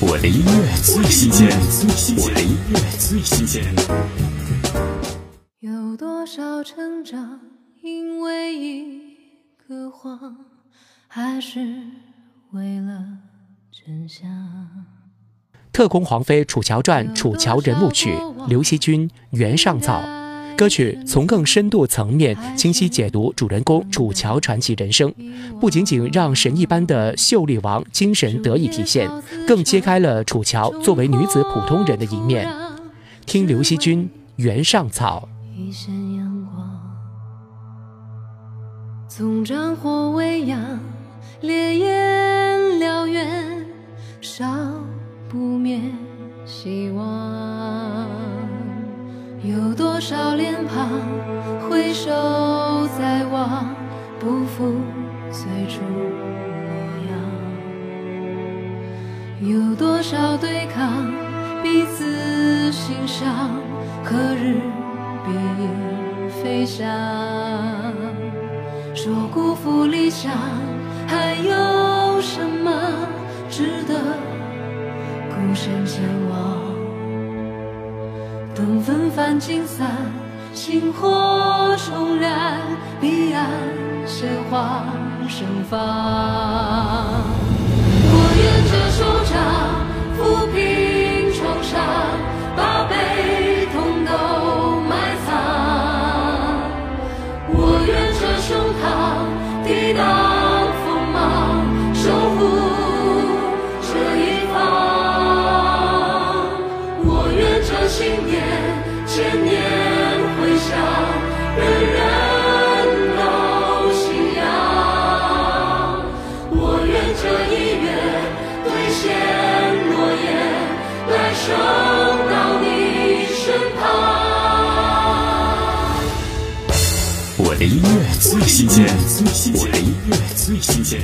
我的音乐最新鲜，我的音乐最新鲜。有多少成长，因为一个谎，还是为了真相？特工皇妃楚乔传楚乔人物曲，刘惜君《原上造》。歌曲从更深度层面清晰解读主人公楚乔传奇人生，不仅仅让神一般的秀丽王精神得以体现，更揭开了楚乔作为女子普通人的一面。听刘惜君《原上草》。一线阳光，纵战火未央，烈焰燎原，烧不灭希望。有多少脸庞回首再望，不负最初模样。有多少对抗，彼此欣赏，何日别翼飞翔？说辜负理想，还有什么值得孤身前往？等纷繁尽散，星火重燃，彼岸鲜花盛放。我愿这手掌抚平创伤，把悲痛都埋藏。我愿这胸膛抵挡的音乐最新鲜，我的音乐最新鲜。